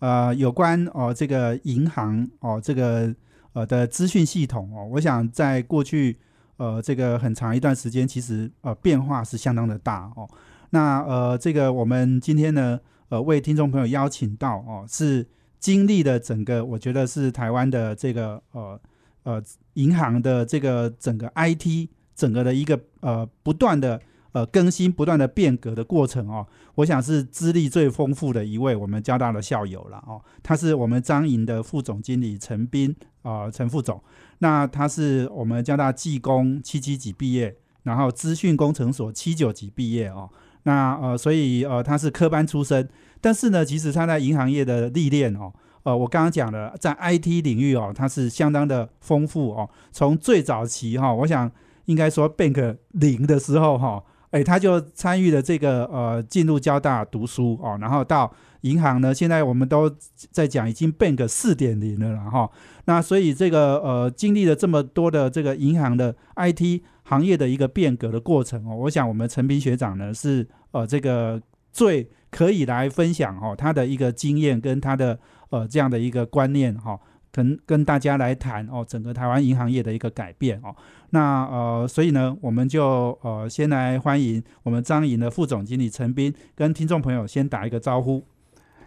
呃，有关哦这个银行哦这个呃的资讯系统哦，我想在过去呃这个很长一段时间，其实呃变化是相当的大哦。那呃这个我们今天呢呃为听众朋友邀请到哦是经历了整个我觉得是台湾的这个呃呃银行的这个整个 IT 整个的一个呃不断的。呃，更新不断的变革的过程哦，我想是资历最丰富的一位我们交大的校友了哦。他是我们张营的副总经理陈斌啊，陈副总。那他是我们交大技工七七级毕业，然后资讯工程所七九级毕业哦。那呃，所以呃，他是科班出身，但是呢，其实他在银行业的历练哦，呃，我刚刚讲了，在 IT 领域哦，他是相当的丰富哦。从最早期哈，我想应该说 Bank 零的时候哈。哎，他就参与了这个呃，进入交大读书哦，然后到银行呢，现在我们都在讲已经变个四点零了了哈。那所以这个呃，经历了这么多的这个银行的 IT 行业的一个变革的过程哦，我想我们陈斌学长呢是呃这个最可以来分享哦他的一个经验跟他的呃这样的一个观念哈。跟跟大家来谈哦，整个台湾银行业的一个改变哦。那呃，所以呢，我们就呃先来欢迎我们张银的副总经理陈斌，跟听众朋友先打一个招呼。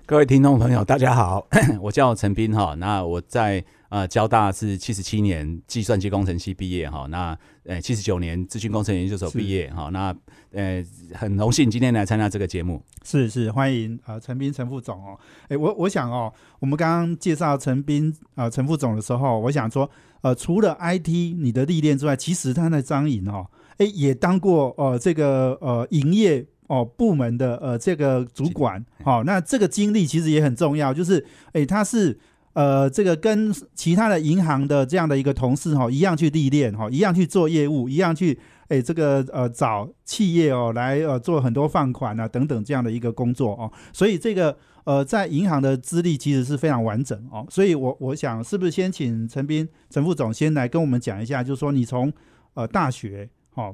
各位听众朋友，大家好，我叫陈斌哈。那我在。呃，交大是七十七年计算机工程系毕业哈，那呃七十九年资讯工程研究所毕业哈，那呃很荣幸今天来参加这个节目。是是，欢迎啊陈斌陈副总哦。哎，我我想哦，我们刚刚介绍陈斌啊陈副总的时候，我想说，呃，除了 IT 你的历练之外，其实他在张颖哦，哎也当过呃这个呃营业哦部门的呃这个主管。好，那这个经历其实也很重要，就是哎他是。呃，这个跟其他的银行的这样的一个同事哈，一样去历练哈，一样去做业务，一样去哎，这个呃找企业哦来呃做很多放款啊等等这样的一个工作哦，所以这个呃在银行的资历其实是非常完整哦，所以我我想是不是先请陈斌陈副总先来跟我们讲一下，就是说你从呃大学好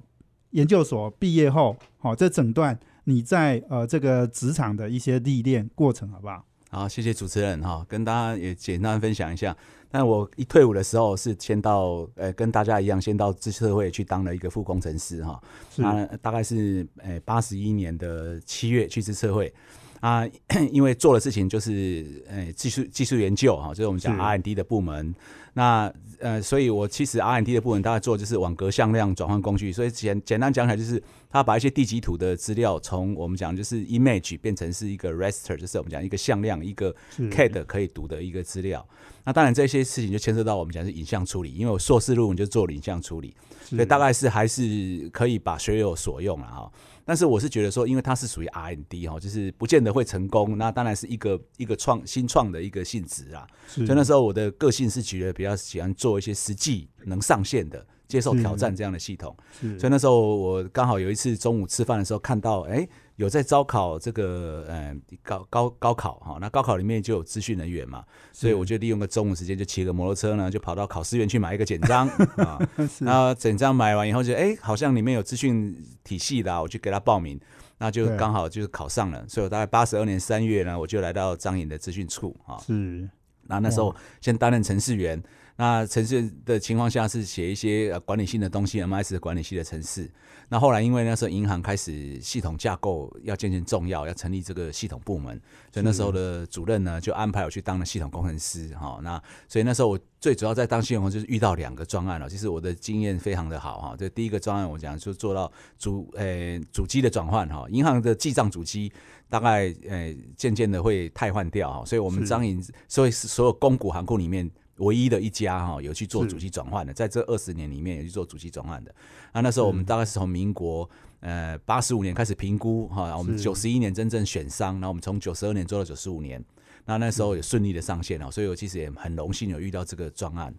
研究所毕业后好这整段你在呃这个职场的一些历练过程好不好？好，谢谢主持人哈，跟大家也简单分享一下。但我一退伍的时候是先到，呃，跟大家一样，先到资社会去当了一个副工程师哈。啊大概是，呃，八十一年的七月去资社会。啊，因为做的事情就是，呃，技术技术研究哈，就是我们讲 R&D 的部门。那呃，所以我其实 R&D 的部分大概做就是网格向量转换工具。所以简简单讲起来就是，他把一些地基图的资料从我们讲就是 image 变成是一个 raster，就是我们讲一个向量一个 CAD 可以读的一个资料。那当然这些事情就牵涉到我们讲是影像处理，因为我硕士论文就做了影像处理，所以大概是还是可以把学有所用了哈。但是我是觉得说，因为它是属于 R&D 哈，就是不见得会成功。那当然是一个一个创新创的一个性质啊。所以那时候我的个性是觉得比较喜欢做一些实际能上线的、接受挑战这样的系统。所以那时候我刚好有一次中午吃饭的时候看到，哎。有在招考这个呃高高高考哈，那高考里面就有资讯人员嘛，所以我就利用个中午时间，就骑个摩托车呢，就跑到考试院去买一个简章 啊，然后简章买完以后就哎，好像里面有资讯体系的，我就给他报名，那就刚好就是考上了，所以我大概八十二年三月呢，我就来到张颖的资讯处啊，是，那那时候先担任程序员。那城市的情况下是写一些呃管理性的东西，MS 管理系的城市。那后来因为那时候银行开始系统架构要渐渐重要，要成立这个系统部门，所以那时候的主任呢就安排我去当了系统工程师哈。那所以那时候我最主要在当系统就是遇到两个专案了，其实我的经验非常的好哈。这第一个专案我讲就做到主呃主机的转换哈，银行的记账主机大概呃渐渐的会汰换掉哈，所以我们张银所以所有公股行库里面。唯一的一家哈有去做主机转换的，在这二十年里面有去做主机转换的。那那时候我们大概是从民国呃八十五年开始评估哈，我们九十一年真正选商，然后我们从九十二年做到九十五年。那那时候也顺利的上线了，所以我其实也很荣幸有遇到这个专案。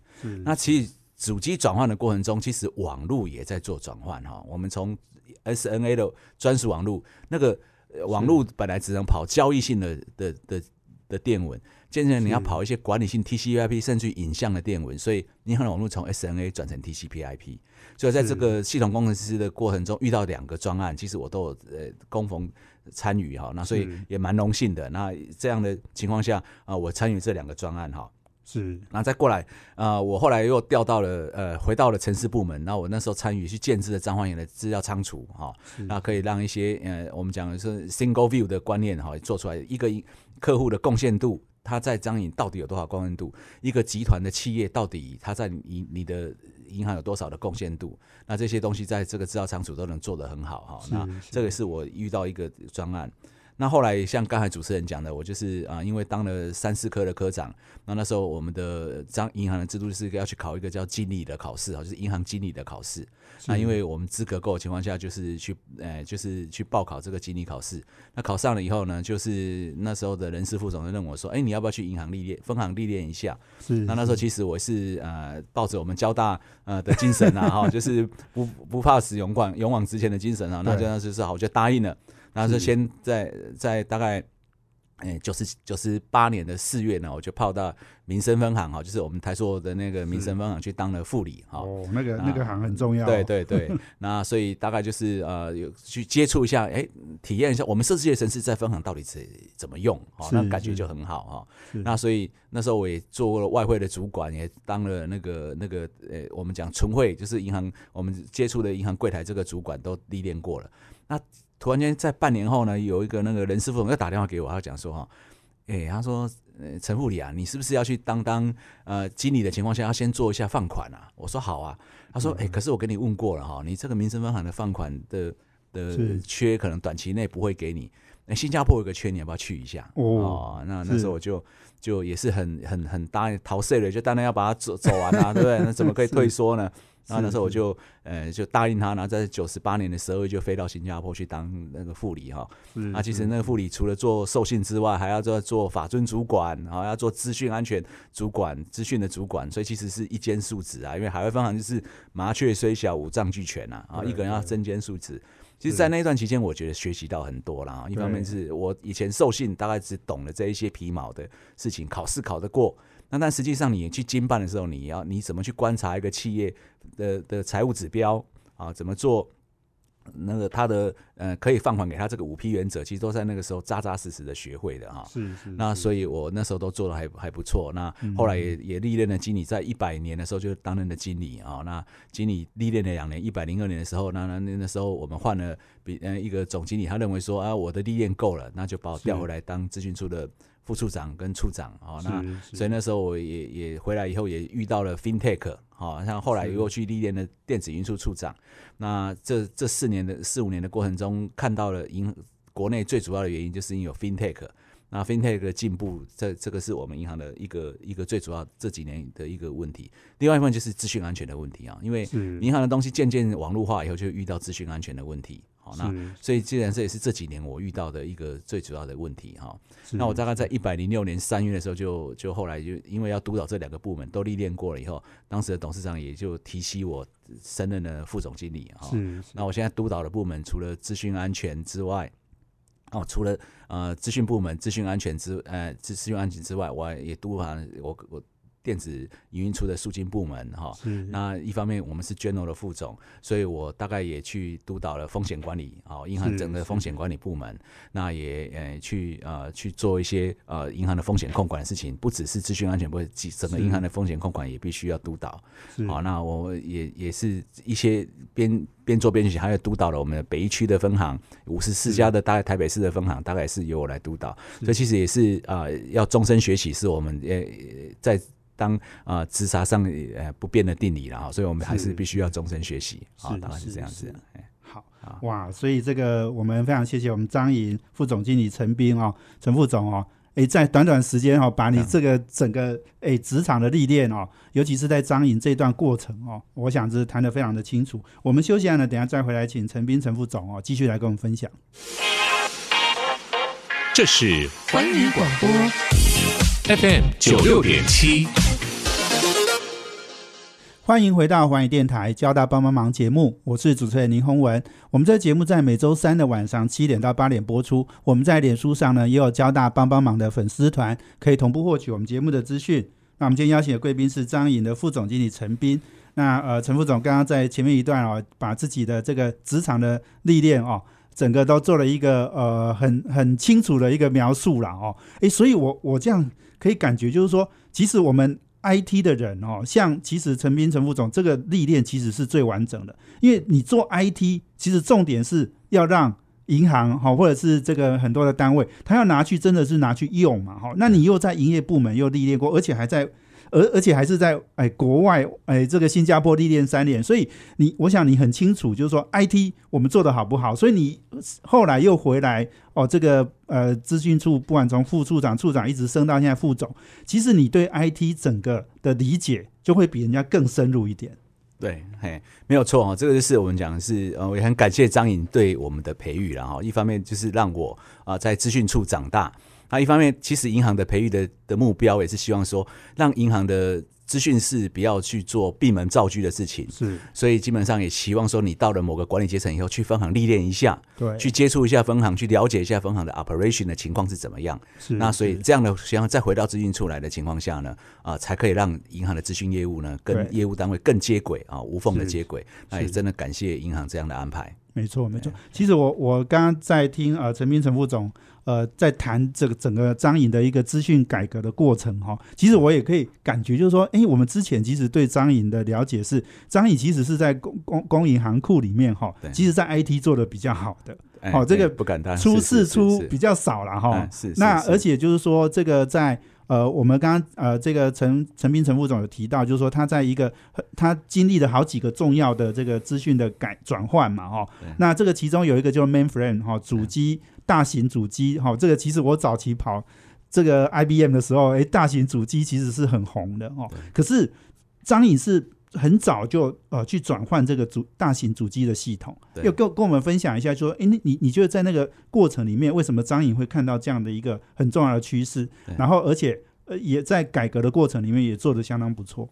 那其实主机转换的过程中，其实网络也在做转换哈。我们从 SNA 的专属网络，那个呃网络本来只能跑交易性的的的的电文，渐渐你要跑一些管理性 TCP/IP 甚至于影像的电文，所以银行的网络从 SNA 转成 TCP/IP。所以在这个系统工程师的过程中，遇到两个专案，其实我都有呃供逢参与哈。那所以也蛮荣幸的。那这样的情况下啊、我参与这两个专案哈。是然后再过来，呃，我后来又调到了呃，回到了城市部门。那我那时候参与去建制了张焕炎的资料仓储哈，那可以让一些呃，我们讲的是 single view 的观念哈，做出来一个客户的贡献度，他在张颖到底有多少贡献度？一个集团的企业到底他在你你的银行有多少的贡献度？那这些东西在这个制造仓储都能做得很好哈。那这个是我遇到一个专案。那后来像刚才主持人讲的，我就是啊、因为当了三四科的科长，那那时候我们的张银行的制度是要去考一个叫经理的考试啊，就是银行经理的考试。那因为我们资格够的情况下，就是去呃，就是去报考这个经理考试。那考上了以后呢，就是那时候的人事副总就问我说：“哎、你要不要去银行历练，分行历练一下？”是那那时候其实我是呃抱着我们交大呃的精神啊哈，就是不不怕死勇往勇往直前的精神啊，那就那就是好，我就答应了。然后就先在在大概。哎，九十九十八年的四月呢，我就泡到民生分行哈，就是我们台塑的那个民生分行去当了副理哈。哦，那个那个行很重要，对对对，那所以大概就是呃，有去接触一下，哎，体验一下我们设计的城市在分行到底是怎么用，哦，那感觉就很好哈。是那所以那时候我也做过了外汇的主管，也当了那个那个呃，我们讲存汇，就是银行我们接触的银行柜台这个主管都历练过了。那突然间在半年后呢，有一个那个人事副总又打电话给我，他讲说哈，哎、他说呃陈副理啊，你是不是要去当当呃经理的情况下，要先做一下放款啊？我说好啊。他说，哎、可是我跟你问过了哈，你这个民生分行的放款的的缺，可能短期内不会给你。那新加坡有个缺，你要不要去一下？哦那那时候我就就也是很很很答应逃税了，就当然要把它走走完啊，对不对？那怎么可以退缩呢？然后那时候我就呃就答应他，然后在九十八年的十二月就飞到新加坡去当那个副理哈。是啊，其实那个副理除了做授信之外，还要做做法尊主管，然后，要做资讯安全主管、资讯的主管，所以其实是一兼数职啊。因为海外分行就是麻雀虽小，五脏俱全呐，啊，一个人要身兼数职。其实，在那一段期间，我觉得学习到很多啦。一方面是我以前授信大概只懂了这一些皮毛的事情，考试考得过，那但实际上你去经办的时候，你要你怎么去观察一个企业的的财务指标啊，怎么做？那个他的呃可以放款给他这个五批原则，其实都在那个时候扎扎实实的学会的哈。是是，那所以我那时候都做的还还不错。那嗯后来也也历练了经理，在一百年的时候就担任了经理啊。那经理历练了两年，一百零二年的时候，那那那那时候我们换了比呃一个总经理，他认为说啊我的历练够了，那就把我调回来当资讯处的副处长跟处长哦。那所以那时候我也也回来以后也遇到了 FinTech，哦、像后来是又去历练的电子运输处长。那这这四年的四五年的过程中，看到了银国内最主要的原因，就是因为有 FinTech。那 FinTech 的进步，这这个是我们银行的一个一个最主要这几年的一个问题。另外一部分就是资讯安全的问题啊，因为银行的东西渐渐网络化以后，就遇到资讯安全的问题。好，那所以既然这也是这几年我遇到的一个最主要的问题哈。那我大概在一百零六年三月的时候就，就后来就因为要督导这两个部门都历练过了以后，当时的董事长也就提携我升任了副总经理哈。那我现在督导的部门除了资讯安全之外，哦，除了呃资讯部门资讯安全之呃资资讯安全之外，我也督导我我电子营运处的数金部门哈。那一方面我们是 General 的副总，所以我大概也去督导了风险管理啊，银行整个风险管理部门，那也呃去呃去做一些呃银行的风险控管的事情，不只是资讯安全，不会整个银行的风险控管也必须要督导。是。好，那我也也是一些边边做边学习，还有督导了我们的北一区的分行，五十四家的大概台北市的分行，大概是由我来督导，所以其实也是啊、呃要终身学习，是我们呃在当啊职察上呃不变的定理了哈，所以我们还是是必须要终身学习啊，是大概是是这样子。哎好好哇，所以这个我们非常谢谢我们张颖副总经理陈斌哦，陈副总哦，哎，在短短时间哦，把你嗯这个整个哎职场的历练哦，尤其是在张颖这段过程哦，我想是谈得非常的清楚。我们休息一下呢，等下再回来请陈斌陈副总哦，继续来跟我们分享。这是环宇广播 FM 九六点七。欢迎回到环宇电台交大帮帮忙节目，我是主持人林宏文。我们这节目在每周三的晚上七点到八点播出。我们在脸书上呢也有交大帮帮忙的粉丝团，可以同步获取我们节目的资讯。那我们今天邀请的贵宾是张颖的副总经理陈斌。那呃，陈副总刚刚在前面一段哦，把自己的这个职场的历练哦，整个都做了一个呃很很清楚的一个描述了哦。诶，所以我我这样可以感觉就是说，其实我们。I T 的人哦，像其实陈斌陈副总这个历练其实是最完整的，因为你做 I T，其实重点是要让银行哈或者是这个很多的单位，他要拿去真的是拿去用嘛哈，那你又在营业部门又历练过，而且还在。而而且还是在哎国外哎这个新加坡历练三年，所以你我想你很清楚，就是说 IT 我们做的好不好？所以你后来又回来哦，这个呃资讯处不管从副处长、处长一直升到现在副总，其实你对 IT 整个的理解就会比人家更深入一点。对，嘿，没有错哦，这个就是我们讲的是呃，我也很感谢张颖对我们的培育，然后一方面就是让我啊在资讯处长大。那一方面，其实银行的培育的的目标也是希望说，让银行的资讯室不要去做闭门造车的事情。是，所以基本上也期望说，你到了某个管理阶层以后，去分行历练一下，对，去接触一下分行，去了解一下分行的 operation 的情况是怎么样。是，那所以这样的希望再回到资讯出来的情况下呢，啊，才可以让银行的资讯业务呢，跟业务单位更接轨啊，无缝的接轨。那也真的感谢银行这样的安排。没错，没错。其实我我刚刚在听呃陈斌陈副总呃在谈这个整个张颖的一个资讯改革的过程哈，其实我也可以感觉就是说，哎，我们之前其实对张颖的了解是，张颖其实是在公公公银行库里面哈，其实在 IT 做的比较好的，哦，这个不敢当，出事出比较少了哈。是，那而且就是说这个在。呃，我们刚刚呃，这个陈陈斌陈副总有提到，就是说他在一个他经历了好几个重要的这个资讯的改转换嘛，哈。那这个其中有一个叫 Mainframe 哈，主机大型主机哈，这个其实我早期跑这个 IBM 的时候，哎，大型主机其实是很红的哦。可是张颖是。很早就呃去转换这个主大型主机的系统，要跟跟我们分享一下，说，哎，你你觉得在那个过程里面，为什么张颖会看到这样的一个很重要的趋势？然后，而且呃也在改革的过程里面也做得相当不错。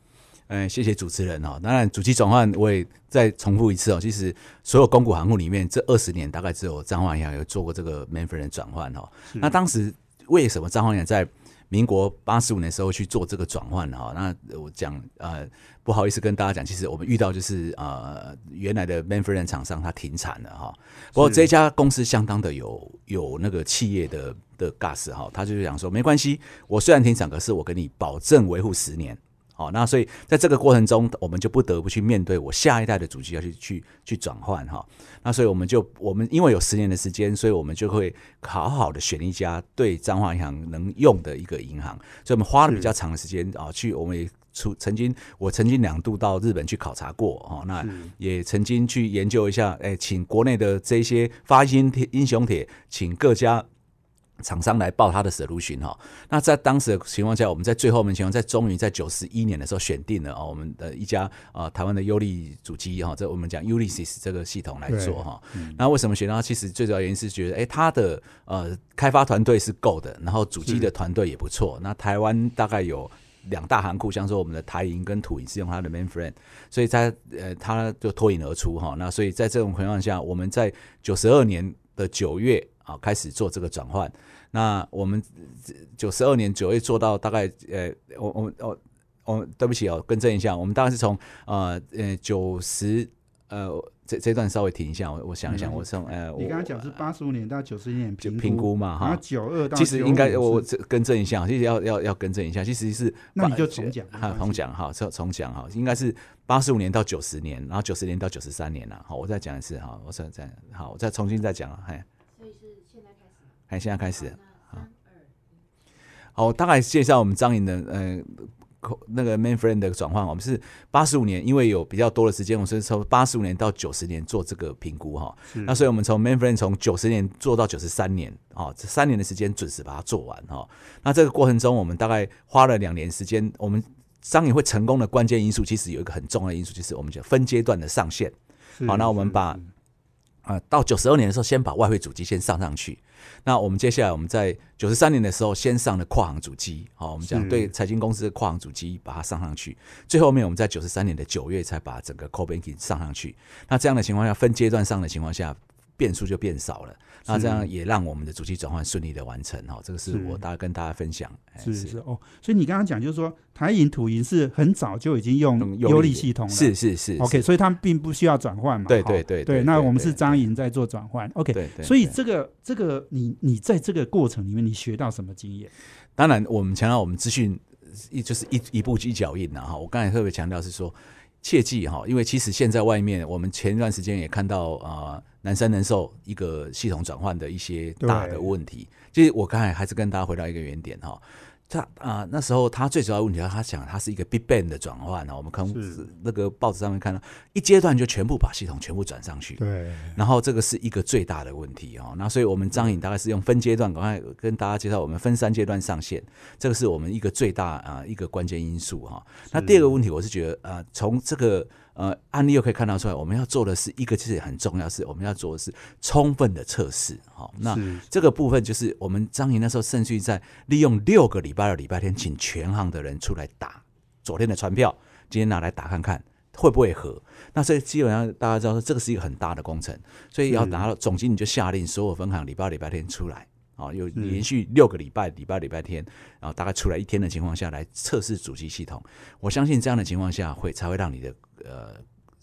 嗯，谢谢主持人哦。当然，主机转换我也再重复一次哦。其实所有公股行库里面，这二十年大概只有张焕阳有做过这个 mainframe 转换哦。那当时为什么张焕阳在？民国八十五年时候去做这个转换哈，那我讲呃不好意思跟大家讲，其实我们遇到就是呃原来的 Manfred 厂商它停产了哈，不过这家公司相当的有有那个企业的的 gas 哈，他就是讲说没关系，我虽然停产，可是我给你保证维护十年。好，那所以在这个过程中，我们就不得不去面对我下一代的主机要去去去转换哈。那所以我们就我们因为有十年的时间，所以我们就会好好的选一家对彰化银行能用的一个银行。所以我们花了比较长的时间啊，去我们也出曾经我曾经两度到日本去考察过哦，那也曾经去研究一下，哎，请国内的这些发音英雄帖，请各家。厂商来报他的 solution 哈，那在当时的情况下，我们在最后面情况，在终于在九十一年的时候选定了哦，我们的一家啊台湾的优利主机哈，这我们讲 Ulysses 这个系统来做哈。那为什么选到？其实最主要原因是觉得，哎，它的呃开发团队是够的，然后主机的团队也不错。那台湾大概有两大行库，像说我们的台银跟土银是用它的 Mainframe，所以它呃它就脱颖而出哈。那所以在这种情况下，我们在九十二年的九月。啊，开始做这个转换。那我们九十二年九月做到大概，呃，我我我我对不起哦，更正一下，我们大概是从呃呃九十呃这这段稍微停一下，我我想一想，我从呃，你刚刚讲是八十五年到九十一年评评估嘛哈，九二到其实应该我更正一下，其实要要要更正一下，其实是那你就重讲哈，重讲哈，重重讲哈，应该是八十五年到九十年，然后九十年到九十三年了，好，我再讲一次哈，我再再好，我再重新再讲了，嘿。哎，现在开始，好，好，大概介绍我们张颖的，呃，那个 main friend 的转换。我们是八十五年，因为有比较多的时间，我们是从八十五年到九十年做这个评估哈。那所以我们从 main friend 从九十年做到九十三年，哦，这三年的时间准时把它做完哈。那这个过程中，我们大概花了两年时间。我们张颖会成功的关键因素，其实有一个很重要的因素，就是我们讲分阶段的上线。好，那我们把啊，到九十二年的时候，先把外汇主机先上上去。那我们接下来我们在九十三年的时候，先上了跨行主机，好，我们讲对财经公司的跨行主机把它上上去。最后面我们在九十三年的九月才把整个 core banking 上上去。那这样的情况下，分阶段上的情况下，变数就变少了。那这样也让我们的主机转换顺利的完成哈，这个是我大概跟大家分享。是是哦，所以你刚刚讲就是说台银、土银是很早就已经用优利系统了，是是是，OK，所以他们并不需要转换嘛。对对对对，那我们是张银在做转换，OK。所以这个这个你你在这个过程里面你学到什么经验？当然，我们强调我们资讯一就是一一步一脚印呐哈。我刚才特别强调是说。切记哈，因为其实现在外面，我们前一段时间也看到啊，南山人寿一个系统转换的一些大的问题。其实我刚才还是跟大家回到一个原点哈。他啊，那时候他最主要问题，他想他是一个 Big Bang 的转换呢。我们看那个报纸上面看到，一阶段就全部把系统全部转上去。对。然后这个是一个最大的问题哦。那所以我们张颖大概是用分阶段，赶快跟大家介绍，我们分三阶段上线，这个是我们一个最大啊一个关键因素哈。那第二个问题，我是觉得啊，从这个。呃，案例又可以看到出来，我们要做的是一个，其实很重要，是我们要做的是充分的测试。好，那这个部分就是我们张营那时候，甚至在利用六个礼拜的礼拜天，请全行的人出来打昨天的船票，今天拿来打看看会不会合。那这基本上大家知道说，这个是一个很大的工程，所以要拿到总经理就下令所有分行礼拜礼拜天出来。啊，有连续六个礼拜，礼拜礼拜天，然后大概出来一天的情况下来测试主机系统。我相信这样的情况下会才会让你的呃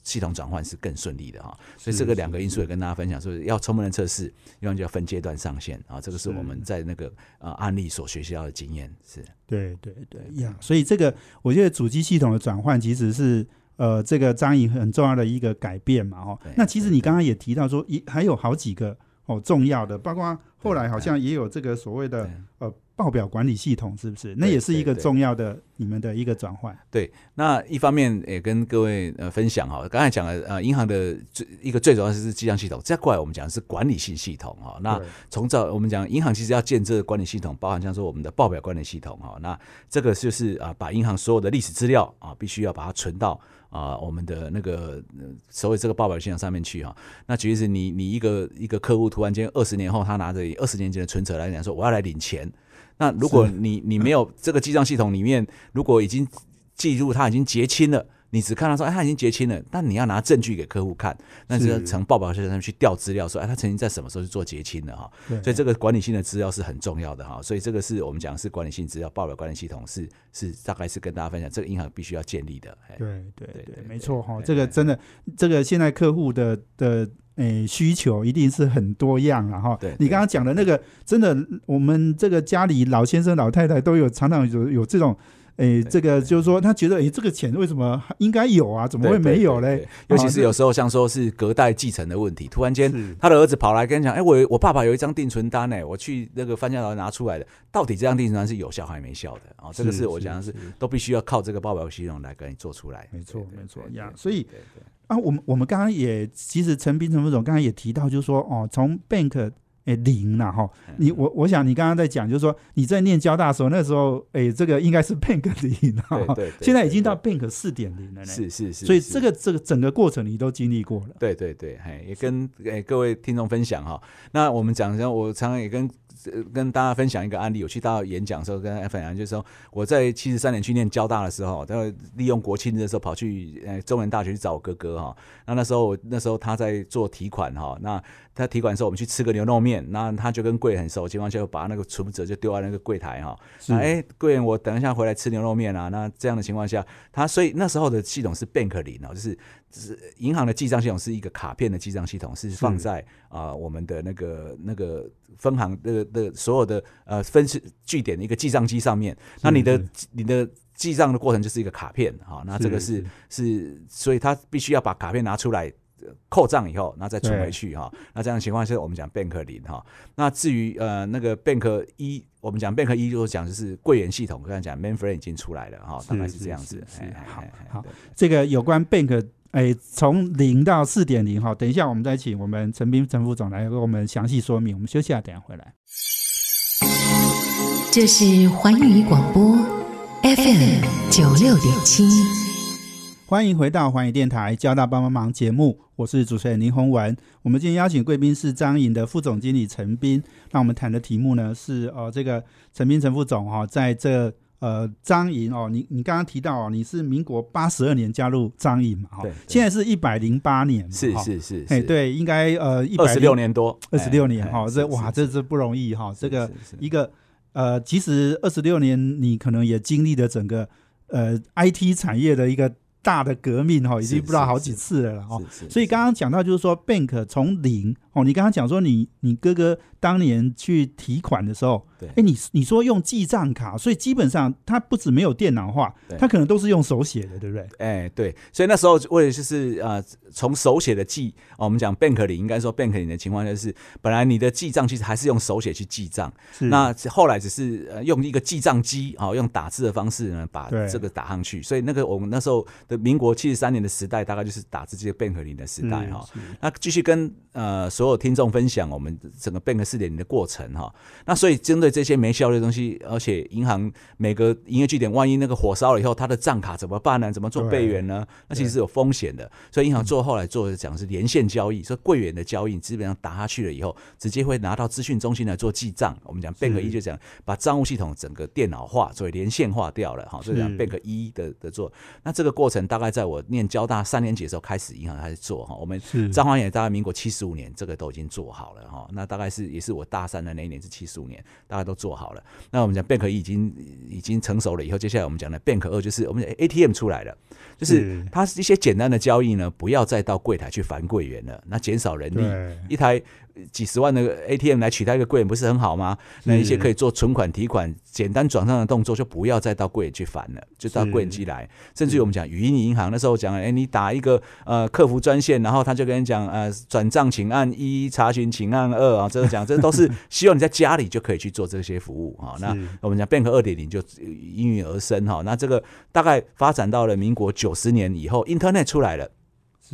系统转换是更顺利的哈。所以这个两个因素也跟大家分享，说要充分的测试，要就要分阶段上线啊。这个是我们在那个呃案例所学习到的经验。是，对对对呀。所以这个我觉得主机系统的转换其实是呃这个张颖很重要的一个改变嘛哈。那其实你刚刚也提到说，一还有好几个。哦，重要的，包括后来好像也有这个所谓的呃报表管理系统，是不是？那也是一个重要的你们的一个转换。对，那一方面也跟各位呃分享哈，刚才讲了呃银行的最一个最主要是记账系统，再过来我们讲的是管理性系统哈。那从早我们讲银行其实要建这个管理系统，包含像说我们的报表管理系统哈。那这个就是啊，把银行所有的历史资料啊，必须要把它存到。啊，我们的那个所谓这个报表系统上面去哈，那其实你你一个一个客户突然间二十年后他拿着二十年前的存折来讲说我要来领钱，那如果你你没有这个记账系统里面，如果已经记录他已经结清了。你只看到说，哎，他已经结清了，但你要拿证据给客户看，那是从报表系统上去调资料，说，哎，他曾经在什么时候去做结清的哈。所以这个管理性的资料是很重要的哈。所以这个是我们讲是管理性资料，报表管理系统是是大概是跟大家分享，这个银行必须要建立的。对对对，没错哈。这个真的，这个现在客户的的诶需求一定是很多样啊哈。对，你刚刚讲的那个，真的，我们这个家里老先生老太太都有常常有有这种。哎，这个就是说，他觉得，哎，这个钱为什么应该有啊？怎么会没有嘞？尤其是有时候像说是隔代继承的问题，突然间他的儿子跑来跟你讲，哎，我我爸爸有一张定存单呢，我去那个翻家佬拿出来的，到底这张定存单是有效还是没效的？啊，这个是我讲的是都必须要靠这个报表系统来给你做出来。没错，没错呀。所以啊，我们我们刚刚也其实陈斌陈副总刚刚也提到，就是说哦，从 bank。哎，零了哈，你我我想你刚刚在讲，就是说你在念交大的时候，那时候哎，这个应该是 Bank 零哈，对，现在已经到 Bank 四点零了呢，是是是，所以这个这个整个过程你都经历过了，对对对，嘿，也跟诶各位听众分享哈，那我们讲一下，我常常也跟。跟大家分享一个案例，我去到演讲的时候，跟分享就是说，我在七十三年去念交大的时候，他利用国庆日的时候跑去呃中原大学去找我哥哥哈。那那时候那时候他在做提款哈，那他提款的时候，我们去吃个牛肉面，那他就跟柜员很熟，情况下就把那个存折就丢在那个柜台哈。哎，柜员，我等一下回来吃牛肉面啊。那这样的情况下，他所以那时候的系统是 Bank 零哦，就是是银行的记账系统是一个卡片的记账系统，是放在啊我们的那个那个分行的。的所有的呃分是据点的一个记账机上面，那你的你的记账的过程就是一个卡片哈，那这个是是，所以他必须要把卡片拿出来扣账以后，然后再存回去哈。那这样的情况下，我们讲 bank 零哈。那至于呃那个 bank 一，我们讲 bank 一就是讲就是柜员系统，刚才讲 mainframe 已经出来了哈，大概是这样子。好，好，这个有关 bank。哎，从零到四点零哈，等一下我们再请我们陈斌陈副总来给我们详细说明。我们休息下，等下回来。这是环宇广播 FM 九六点七，欢迎回到环宇电台交大帮帮忙节目。我是主持人林宏文。我们今天邀请贵宾是张颖的副总经理陈斌。那我们谈的题目呢是呃，这个陈斌陈副总哈，在这呃张颖哦，你你刚刚提到哦，你是民国八十二年加入张颖嘛哈，对，现在是一百零八年，是是是，哎对，应该呃二十六年多，二十六年哈，这哇这这不容易哈，这个一个呃，其实二十六年你可能也经历了整个呃 IT 产业的一个。大的革命哈，已经不知道好几次了了哦。所以刚刚讲到就是说，bank 从零哦，你刚刚讲说你你哥哥当年去提款的时候，对，哎，你你说用记账卡，所以基本上他不止没有电脑化，他可能都是用手写的，对不对？哎，对，所以那时候为了就是呃，从手写的记，我们讲 bank 里应该说 bank 里的情况就是，本来你的记账其实还是用手写去记账，那后来只是呃用一个记账机啊，用打字的方式呢把这个打上去，所以那个我们那时候的。民国七十三年的时代，大概就是打字机的贝壳里的时代哈。那继续跟呃所有听众分享我们整个贝壳四点零的过程哈。那所以针对这些没效率的东西，而且银行每个营业据点，万一那个火烧了以后，它的账卡怎么办呢？怎么做备援呢？那其实是有风险的。所以银行做后来做的讲是连线交易，说柜员的交易基本上打下去了以后，直接会拿到资讯中心来做记账。我们讲贝壳一就讲把账务系统整个电脑化，所以连线化掉了哈。所以讲贝壳一的的做，那这个过程。大概在我念交大三年级的时候开始，银行开始做哈。我们张华也大概民国七十五年，这个都已经做好了哈。那大概是也是我大三的那一年是七十五年，大家都做好了。那我们讲 Bank 已经已经成熟了以后，接下来我们讲的 Bank 二就是我们 ATM 出来了，就是它是一些简单的交易呢，不要再到柜台去烦柜员了，那减少人力，一台。几十万的 ATM 来取代一个柜员不是很好吗？那一些可以做存款、提款、简单转账的动作，就不要再到柜员去烦了，就到柜员机来。甚至于我们讲语音银行，那时候讲，哎，你打一个呃客服专线，然后他就跟你讲，呃，转账请按一，查询请按二啊，这个讲，这都是希望你在家里就可以去做这些服务啊。那我们讲 Bank 二点零就应运而生哈。那这个大概发展到了民国九十年以后，Internet 出来了。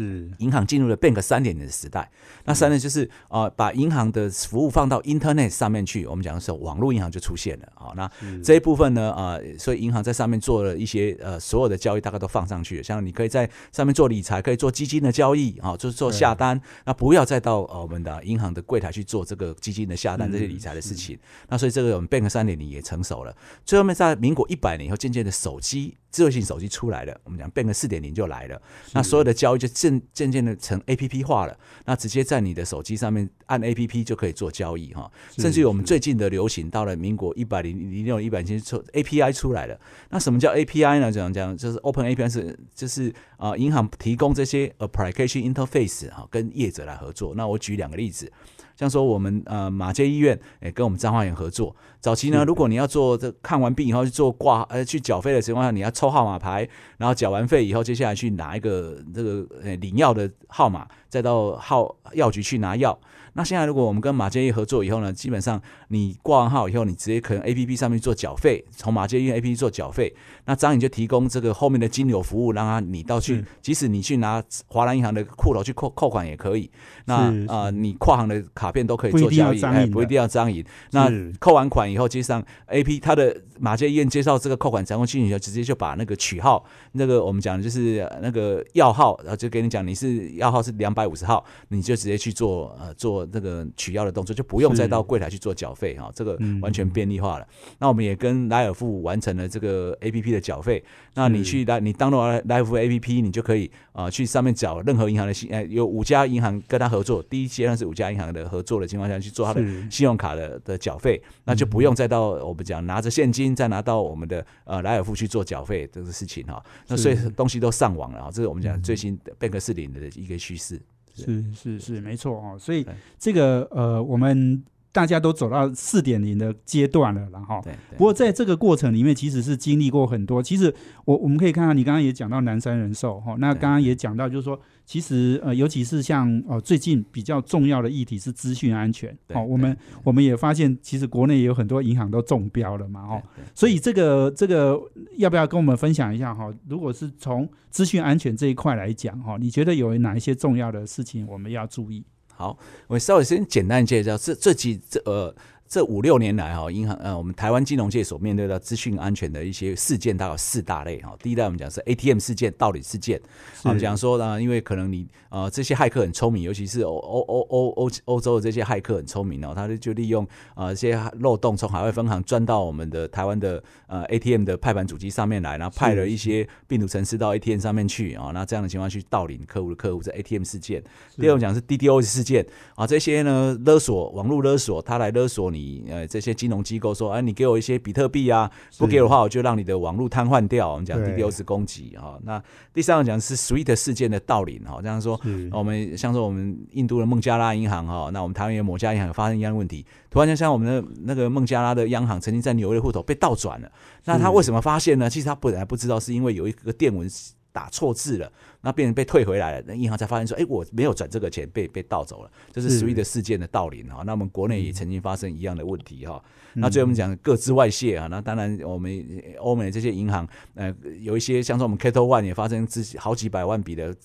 是银行进入了 Bank 三点零的时代，那三呢就是呃把银行的服务放到 Internet 上面去，我们讲的时候网络银行就出现了啊。那这一部分呢啊，所以银行在上面做了一些呃所有的交易，大概都放上去了。像你可以在上面做理财，可以做基金的交易啊，就是做下单。那不要再到呃我们的银行的柜台去做这个基金的下单这些理财的事情。那所以这个我们 Bank 三点零也成熟了。最后面在民国一百年以后，渐渐的手机。智慧型手机出来了，我们讲变个四点零就来了，那所有的交易就渐渐渐的成 A P P 化了，那直接在你的手机上面按 A P P 就可以做交易哈，甚至于我们最近的流行到了民国一百零零六一百年出 A P I 出来了，那什么叫 A P I 呢？讲讲就是 Open A P I 是就是啊银行提供这些 Application Interface 哈跟业者来合作，那我举两个例子。像说我们呃马街医院诶跟我们彰化园合作，早期呢，如果你要做这看完病以后去做挂呃去缴费的情况下，你要抽号码牌，然后缴完费以后，接下来去拿一个这个呃领药的号码，再到号药局去拿药。那现在如果我们跟马街医合作以后呢，基本上你挂完号以后，你直接可能 A P P 上面做缴费，从马街医院 A P P 做缴费，那张颖就提供这个后面的金流服务，让他你到去，即使你去拿华南银行的库头去扣扣款也可以。那啊，你跨行的卡片都可以做交易，哎，不一定要张颖。那扣完款以后，接上 A P 他的马街医院介绍这个扣款成功信息以后，直接就把那个取号，那个我们讲的就是那个药号，然后就给你讲你是药号是两百五十号，你就直接去做呃做。这个取药的动作就不用再到柜台去做缴费哈，这个完全便利化了。那我们也跟莱尔富完成了这个 A P P 的缴费。那你去来，你登录莱尔富 A P P，你就可以啊去上面缴任何银行的信，呃，有五家银行跟他合作，第一阶段是五家银行的合作的情况下去做他的信用卡的的缴费，那就不用再到我们讲拿着现金再拿到我们的呃莱尔富去做缴费这个事情哈。那所以东西都上网了啊，这是我们讲最新 Bank 四零的一个趋势。是是是，没错哦，所以这个呃，我们。大家都走到四点零的阶段了，然后，不过在这个过程里面，其实是经历过很多。其实我我们可以看到，你刚刚也讲到南山人寿哈，那刚刚也讲到，就是说，其实呃，尤其是像呃最近比较重要的议题是资讯安全。好，我们我们也发现，其实国内也有很多银行都中标了嘛，哈。所以这个这个要不要跟我们分享一下哈？如果是从资讯安全这一块来讲哈，你觉得有哪一些重要的事情我们要注意？好，我稍微先简单介绍这这几这呃这五六年来哈，银行呃，我们台湾金融界所面对的资讯安全的一些事件，大概有四大类哈。第一代我们讲是 ATM 事件、盗领事件。我们讲说呢，因为可能你呃这些骇客很聪明，尤其是欧欧欧欧欧欧洲的这些骇客很聪明哦，他就就利用呃这些漏洞从海外分行钻到我们的台湾的呃 ATM 的派盘主机上面来，然后派了一些病毒程式到 ATM 上面去啊，那这样的情况去盗领客户的客户，这 ATM 事件。第二我们讲是 DDoS 事件啊，这些呢勒索网络勒索，他来勒索你呃这些。金融机构说：“哎，你给我一些比特币啊，不给的话，我就让你的网络瘫痪掉。”我们讲 DDoS 攻击哈。那第三个讲是 Sweet 事件的道理哈，这样说，我们像说我们印度的孟加拉银行哈，那我们台湾有某家银行发生一样的问题，突然间像我们的那个孟加拉的央行曾经在纽约户头被倒转了，那他为什么发现呢？其实他本来不知道，是因为有一个电文。打错字了，那变成被退回来了。那银行才发现说：“哎，我没有转这个钱，被被盗走了。”这是属于的事件的道理哈。那我们国内也曾经发生一样的问题哈。那最后我们讲各自外泄啊。那当然，我们欧美这些银行，呃，有一些像说我们 Capital One 也发生自己好几百万笔的。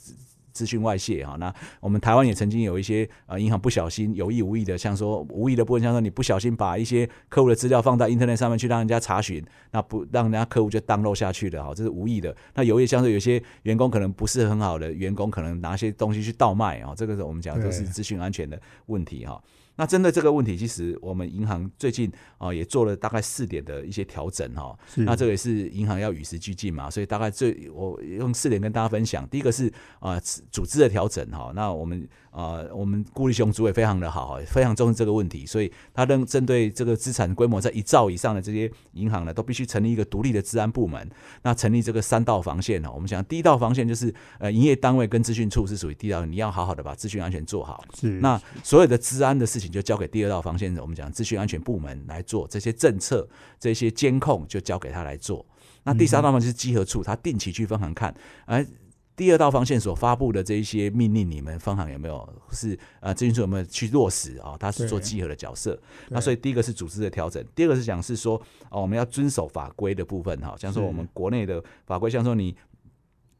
资讯外泄哈，那我们台湾也曾经有一些呃银行不小心有意无意的，像说无意的部分，像说你不小心把一些客户的资料放到 Internet 上面去让人家查询，那不让人家客户就当漏下去了哈，这是无意的。那有意像是有些员工可能不是很好的员工，可能拿些东西去倒卖啊，这个是我们讲都是资讯安全的问题哈。那针对这个问题，其实我们银行最近啊也做了大概四点的一些调整哈。那这个也是银行要与时俱进嘛，所以大概最我用四点跟大家分享。第一个是啊组织的调整哈。那我们。啊，我们顾立雄主委非常的好，非常重视这个问题，所以他针针对这个资产规模在一兆以上的这些银行呢，都必须成立一个独立的治安部门。那成立这个三道防线呢，我们想第一道防线就是呃，营业单位跟资讯处是属于第一道，你要好好的把资讯安全做好。是。那所有的治安的事情就交给第二道防线，我们讲资讯安全部门来做这些政策、这些监控就交给他来做。那第三道防线是稽核处，他定期去分行看，而。第二道防线所发布的这一些命令，你们分行有没有是呃，资讯处有没有去落实啊？他是做稽核的角色。那所以第一个是组织的调整，第二个是讲是说哦，我们要遵守法规的部分哈，像说我们国内的法规，像说你。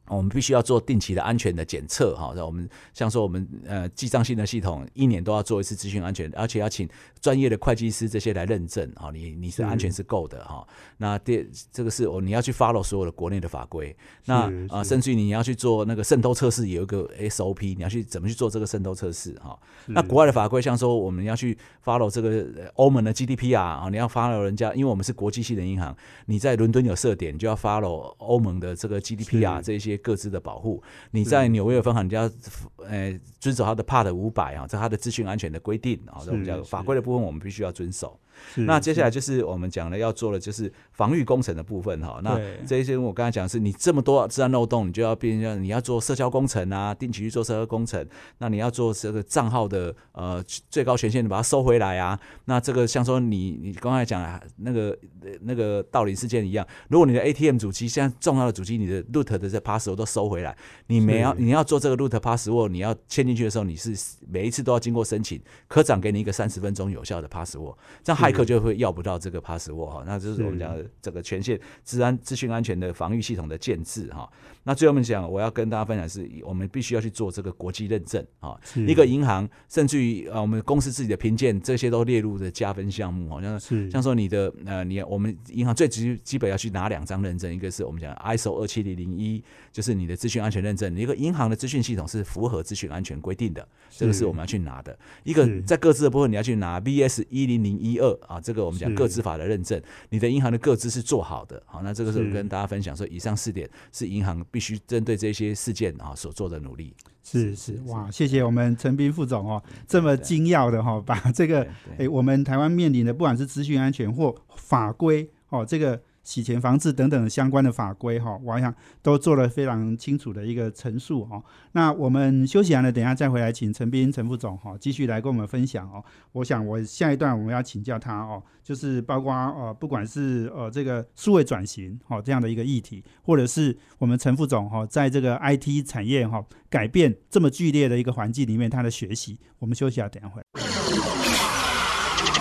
我们必须要做定期的安全的检测，哈，那我们像说我们呃记账性的系统，一年都要做一次资讯安全，而且要请专业的会计师这些来认证，哈，你你是安全是够的，哈。那第这个是我，你要去 follow 所有的国内的法规，那啊，甚至于你要去做那个渗透测试，有一个 SOP，你要去怎么去做这个渗透测试，哈。那国外的法规，像说我们要去 follow 这个欧盟的 GDP 啊，啊，你要 follow 人家，因为我们是国际性的银行，你在伦敦有设点，就要 follow 欧盟的这个 GDP 啊，这些。各自的保护，你在纽约分行，你就要呃遵守他的 Part 五百啊，这他的资讯安全的规定啊，这我们叫法规的部分，我们必须要遵守。那接下来就是我们讲的要做的，就是防御工程的部分哈。那这一些我刚才讲是，你这么多治安漏洞，你就要变成你要做社交工程啊，定期去做社交工程。那你要做这个账号的呃最高权限，你把它收回来啊。那这个像说你你刚才讲那个那个盗领事件一样，如果你的 ATM 主机现在重要的主机，你的 root 的这 password 都收回来，你没要你要做这个 root password，你要签进去的时候，你是每一次都要经过申请，科长给你一个三十分钟有效的 password，这样。骇客就会要不到这个 password 哈，那这是我们讲的整个权限、治安、资讯安全的防御系统的建制哈。那最后我们讲，我要跟大家分享是，我们必须要去做这个国际认证啊。一个银行，甚至于呃，我们公司自己的评鉴，这些都列入的加分项目，好像是像说你的呃，你我们银行最基基本要去拿两张认证，一个是我们讲 ISO 二七零零一，就是你的资讯安全认证，一个银行的资讯系统是符合资讯安全规定的，这个是我们要去拿的。一个在各自的部分，你要去拿 VS 一零零一二。啊，这个我们讲各自法的认证，你的银行的各自是做好的。好，那这个是跟大家分享说，以上四点是银行必须针对这些事件啊所做的努力。是是哇，谢谢我们陈斌副总哦，这么精要的哈，把这个哎我们台湾面临的不管是资讯安全或法规哦，这个。洗钱防治等等相关的法规哈，我想都做了非常清楚的一个陈述哈。那我们休息完了，等一下再回来请陈斌陈副总哈，继续来跟我们分享哦。我想我下一段我们要请教他哦，就是包括呃，不管是呃这个数位转型哈这样的一个议题，或者是我们陈副总哈在这个 IT 产业哈改变这么剧烈的一个环境里面他的学习，我们休息下，等下回来。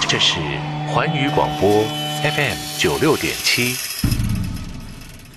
这是环宇广播。FM 九六点七，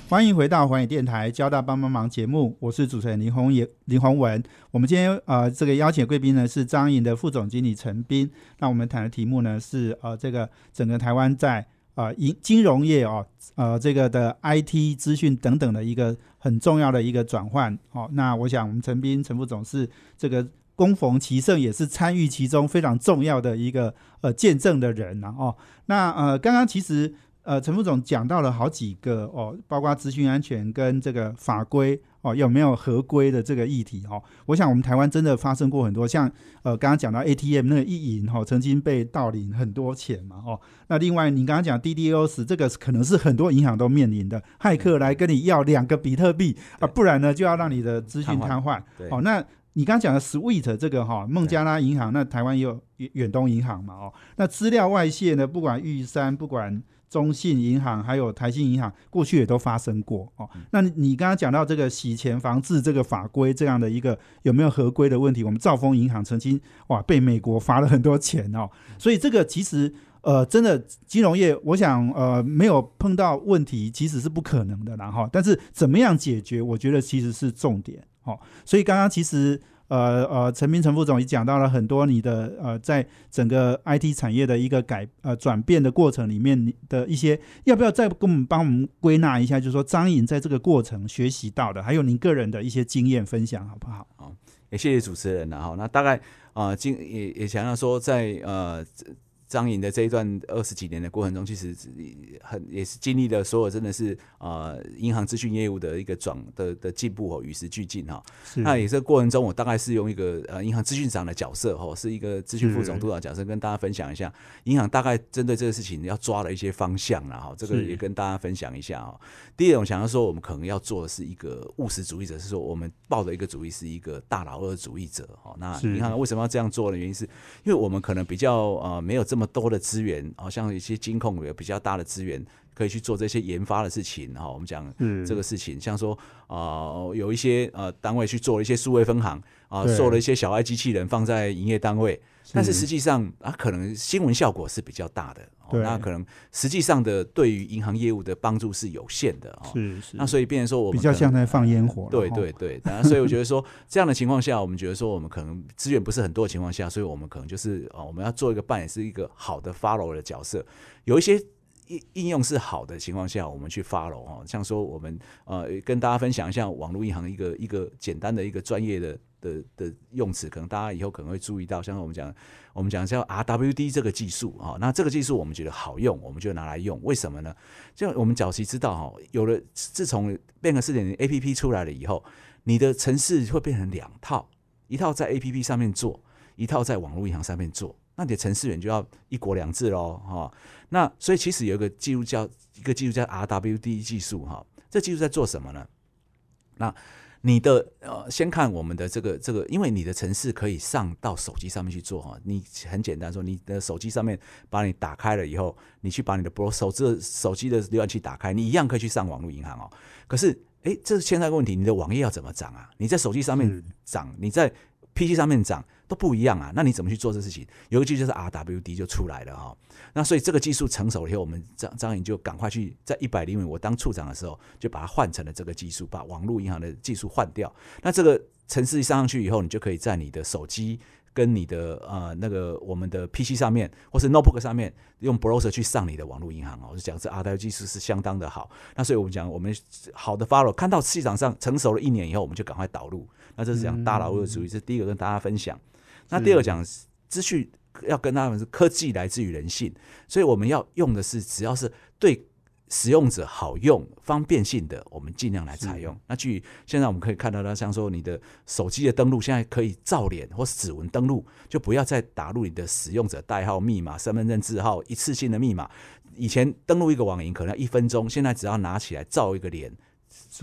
欢迎回到环宇电台交大帮帮忙节目，我是主持人林宏也林宏文。我们今天呃这个邀请贵宾呢是张营的副总经理陈斌。那我们谈的题目呢是呃这个整个台湾在呃银金融业哦呃这个的 IT 资讯等等的一个很重要的一个转换哦。那我想我们陈斌陈副总是这个恭逢其盛，也是参与其中非常重要的一个呃见证的人呐哦。那呃刚刚其实。呃，陈副总讲到了好几个哦，包括资讯安全跟这个法规哦，有没有合规的这个议题哦？我想我们台湾真的发生过很多，像呃刚刚讲到 ATM 那个一银哈，曾经被盗领很多钱嘛哦。那另外你刚刚讲 DDoS 这个可能是很多银行都面临的，骇客来跟你要两个比特币啊，不然呢就要让你的资讯瘫痪。哦，那你刚刚讲的 Sweet 这个哈，孟加拉银行，那台湾也有远东银行嘛哦。那资料外泄呢，不管玉山，不管中信银行还有台信银行，过去也都发生过哦。那你刚刚讲到这个洗钱防治这个法规这样的一个有没有合规的问题？我们兆丰银行曾经哇被美国罚了很多钱哦。所以这个其实呃真的金融业，我想呃没有碰到问题其实是不可能的啦哈。但是怎么样解决，我觉得其实是重点哦。所以刚刚其实。呃呃，陈明陈副总也讲到了很多你的呃，在整个 IT 产业的一个改呃转变的过程里面的一些，要不要再跟我们帮我们归纳一下？就是说张颖在这个过程学习到的，还有您个人的一些经验分享，好不好？好，也谢谢主持人然后那大概啊，今也也想要说在呃。张颖的这一段二十几年的过程中，其实很也是经历了所有真的是呃银行资讯业务的一个转的的进步哦，与时俱进哈。那也是过程中，我大概是用一个呃银行资讯长的角色哈，是一个资讯副总督导角色，跟大家分享一下银行大概针对这个事情要抓的一些方向了哈。这个也跟大家分享一下哦。第一种想要说，我们可能要做的是一个务实主义者，是说我们抱的一个主义是一个大老二主义者哦。那银行为什么要这样做的原因是因为我们可能比较呃没有这么多的资源，好像一些金控有比较大的资源，可以去做这些研发的事情。哈，我们讲这个事情，像说啊，有一些呃单位去做了一些数位分行啊，做了一些小爱机器人放在营业单位，但是实际上啊，可能新闻效果是比较大的。那可能实际上的对于银行业务的帮助是有限的。是是。那所以变成说，我们比较像在放烟火。对对对。然后所以我觉得说，这样的情况下，我们觉得说，我们可能资源不是很多的情况下，所以我们可能就是啊，我们要做一个扮演是一个好的 follow 的角色，有一些。应应用是好的情况下，我们去 follow 哦，像说我们呃跟大家分享一下网络银行一个一个简单的一个专业的的的用词，可能大家以后可能会注意到，像我们讲我们讲叫 RWD 这个技术啊，那这个技术我们觉得好用，我们就拿来用，为什么呢？就我们早期知道哈，有了自从变个四点零 APP 出来了以后，你的城市会变成两套，一套在 APP 上面做，一套在网络银行上面做。那你的城市员就要一国两制喽，哈。那所以其实有一个技术叫一个技术叫 RWD 技术，哈。这技术在做什么呢？那你的呃，先看我们的这个这个，因为你的城市可以上到手机上面去做，哈。你很简单说，你的手机上面把你打开了以后，你去把你的 bro 手这手机的浏览器打开，你一样可以去上网络银行哦。可是，诶，这是现在个问题，你的网页要怎么涨啊？你在手机上面涨，你在 PC 上面涨。都不一样啊，那你怎么去做这事情？有个技术就是 RWD 就出来了哈。那所以这个技术成熟了以后，我们张张颖就赶快去在一百零五，我当处长的时候就把它换成了这个技术，把网络银行的技术换掉。那这个程式上上去以后，你就可以在你的手机跟你的呃那个我们的 PC 上面，或是 Notebook 上面用 Browser 去上你的网络银行哦。我就讲这 RWD 技术是相当的好。那所以我们讲我们好的 Follow 看到市场上成熟了一年以后，我们就赶快导入。那这是讲大佬的主义，这是第一个跟大家分享。那第二讲资讯要跟他们是科技来自于人性，所以我们要用的是只要是对使用者好用、方便性的，我们尽量来采用。那据现在我们可以看到的，像说你的手机的登录现在可以照脸或是指纹登录，就不要再打入你的使用者代号、密码、身份证字号一次性的密码。以前登录一个网银可能要一分钟，现在只要拿起来照一个脸。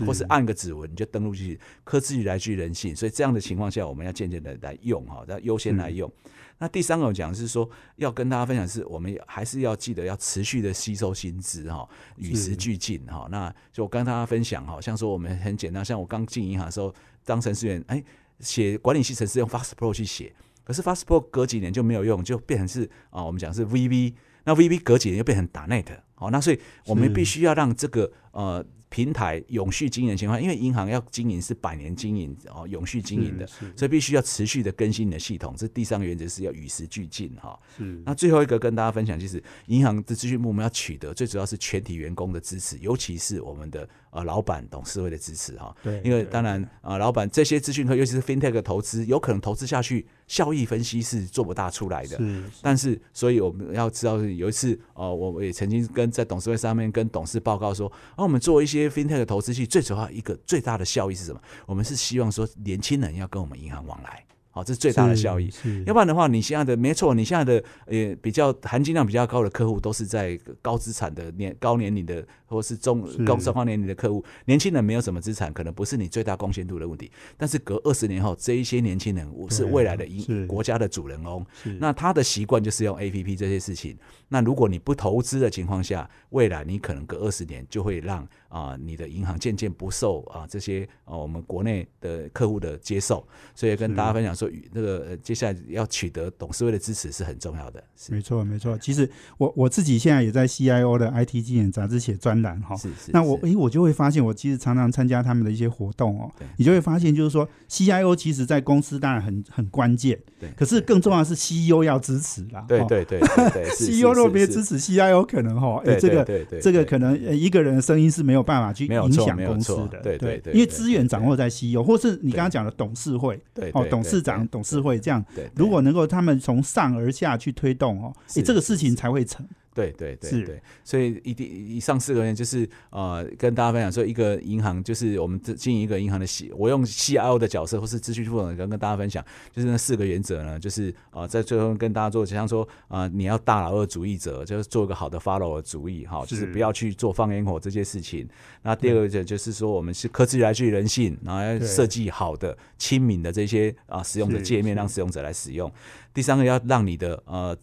或是按个指纹你就登录进去，科技来自于人性，所以这样的情况下，我们要渐渐的来用哈，要优先来用。那第三个讲是说，要跟大家分享是，我们还是要记得要持续的吸收新资哈，与时俱进哈。那就我跟大家分享哈，像说我们很简单，像我刚进银行的时候，当程序员，哎，写管理系程是用 Fast Pro 去写，可是 Fast Pro 隔几年就没有用，就变成是啊，我们讲是 VB，那 VB 隔几年又变成打 Net，好，那所以我们必须要让这个呃。平台永续经营的情况，因为银行要经营是百年经营哦，永续经营的，所以必须要持续的更新你的系统。这第三个原则是要与时俱进哈。是那最后一个跟大家分享，就是银行的资讯部门要取得，最主要是全体员工的支持，尤其是我们的呃老板、董事会的支持哈。对，因为对当然啊、呃老板这些资讯科，尤其是 fintech 的投资，有可能投资下去，效益分析是做不大出来的。是但是，所以我们要知道，有一次，呃，我也曾经跟在董事会上面跟董事报告说，啊，我们做一些 fintech 的投资去，最主要一个最大的效益是什么？我们是希望说年轻人要跟我们银行往来，好、这是最大的效益。是要不然的话，你现在的没错，你现在的呃比较含金量比较高的客户，都是在高资产的年高年龄的，或是中是高中高年龄的客户。年轻人没有什么资产，可能不是你最大贡献度的问题。但是隔二十年后，这一些年轻人是未来的是银国家的主人翁。是那他的习惯就是用 A P P 这些事情。那如果你不投资的情况下，未来你可能隔二十年就会让啊、你的银行渐渐不受啊、这些啊我们国内的客户的接受。所以跟大家分享说，与那个呃接下来要取得董事会的支持是很重要的。是没错没错。其实我我自己现在也在 CIO 的 IT 经验杂志写专栏哈。是是。那我是诶，我就会发现，我其实常常参加他们的一些活动哦，你就会发现，就是说，CIO 其实在公司当然很很关键，对可是更重要的是 CEO 要支持啦。哦对对对对 CEO 如果没是支持 CIO，可能哈，这个这个可能呃一个人的声音是没有办法去影响公司的，对对对因为资源掌握在 CEO，或是你刚刚讲的董事会，对对，哦董事长、对董事。会这样，对，如果能够他们从上而下去推动哦，这个事情才会成。对对对对，所以一定以上四个人就是呃，跟大家分享说，一个银行就是我们这经营一个银行的 C，我用 CIO 的角色或是资讯副总跟跟大家分享，就是那四个原则呢，就是呃，在最后跟大家做，就像说啊、呃你要大老二主义者，就是做一个好的 follow 主义哈，就是是不要去做放烟火这些事情。那第二个就就是说，我们是科技来自于人性，然后要设计好的亲民的这些啊、使用者界面，让使用者来使用。第三个要让你的呃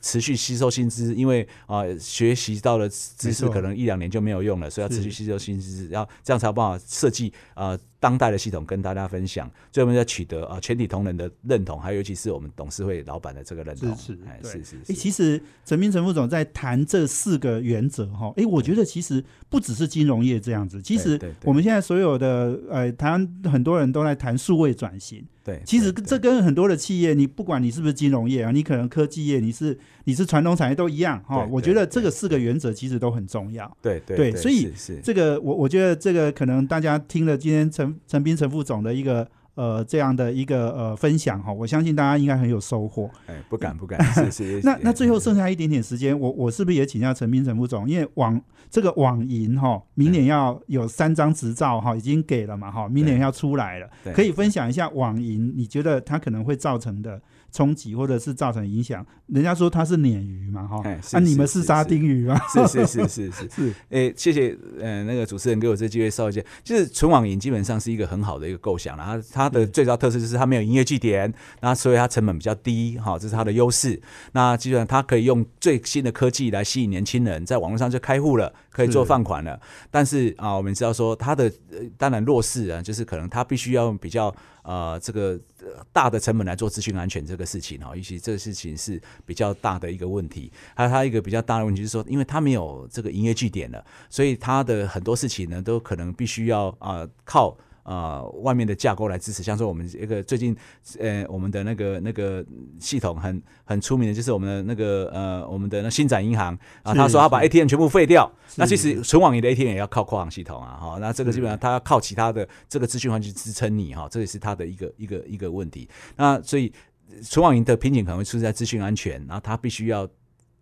持续吸收新知，因为啊、学习到的知识可能一两年就没有用了，所以要持续吸收新知识，要这样才有办法设计啊当代的系统跟大家分享。最后我们要取得啊、全体同仁的认同，还有尤其是我们董事会老板的这个认同。是是是其实陈明陈副总在谈这四个原则哈，哎，我觉得其实不只是金融业这样子，其实我们现在所有的呃，台湾很多人都在谈数位转型，对，其实对这跟很多的企业，你不管你是不是金融业啊，你可能科技业，你是你是传统产业都一样哈。我觉得对这个四个原则其实都很重要。对对对所以这个我我觉得这个可能大家听了今天陈陈斌陈副总的一个呃这样的一个呃分享哈，我相信大家应该很有收获。哎不敢不敢，谢谢。那那最后剩下一点点时间，我我是不是也请教陈斌陈副总？因为网这个网银哈，明年要有三张执照哈，已经给了嘛哈，明年要出来了，对可以分享一下网银，你觉得它可能会造成的冲击或者是造成影响？人家说它是鲶鱼嘛哈，哎是啊你们是是沙丁鱼吗？是是是是是 是诶、谢谢呃那个主持人给我这机会稍微介，就是纯网银基本上是一个很好的一个构想，然后它的最大特色就是它没有营业据点，那所以它成本比较低，哈，这是它的优势。那基本上它可以用最新的科技来吸引年轻人，在网络上就开户了，可以做放款了。但是啊，我们知道说它的呃当然弱势啊，就是可能它必须要用比较呃这个大的成本来做资讯安全这个事情哈，尤其这个事情是比较大的一个问题。还有它一个比较大的问题就是说，因为它没有这个营业据点了，所以它的很多事情呢都可能必须要啊、靠。呃，外面的架构来支持，像说我们一个最近，呃，我们的那个那个系统很很出名的，就是我们的那个呃，我们的那新展银行啊，他说他把 ATM 全部废掉，那其实存网银的 ATM 也要靠跨行系统啊，哈，那这个基本上它要靠其他的这个资讯环境支撑你哈，这也是它的一个一个一个问题。那所以存网银的瓶颈可能会出现在资讯安全，然后它必须要。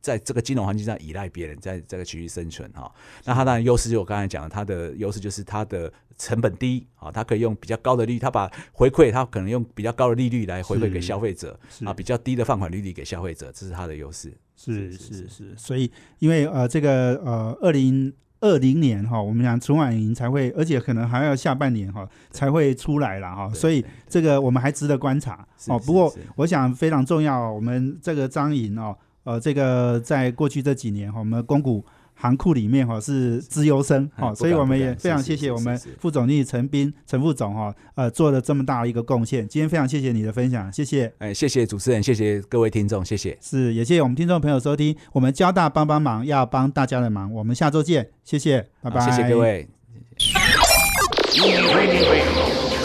在这个金融环境上依赖别人，在这个区域生存哈，那它当然优势就我刚才讲的，它的优势就是它的成本低啊，它可以用比较高的利率，它把回馈它可能用比较高的利率来回馈给消费者啊，比较低的放款利率给消费者，这是它的优势。是是是所以因为呃这个呃二零二零年哈，我们讲存款营才会，而且可能还要下半年哈才会出来了哈，所以这个我们还值得观察哦。不过我想非常重要，我们这个张营哦，呃，这个在过去这几年哈，我们公股。行库里面哈是资优生哈，所以我们也非常谢谢我们副总经理陈斌陈副总哈，呃做了这么大一个贡献。今天非常谢谢你的分享，谢谢。哎，谢谢主持人，谢谢各位听众，谢谢。是，也谢谢我们听众朋友收听，我们交大帮帮忙，要帮大家的忙，我们下周见，谢谢，拜拜，好谢谢各。位，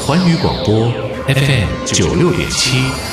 环宇广播 FM 九六点七。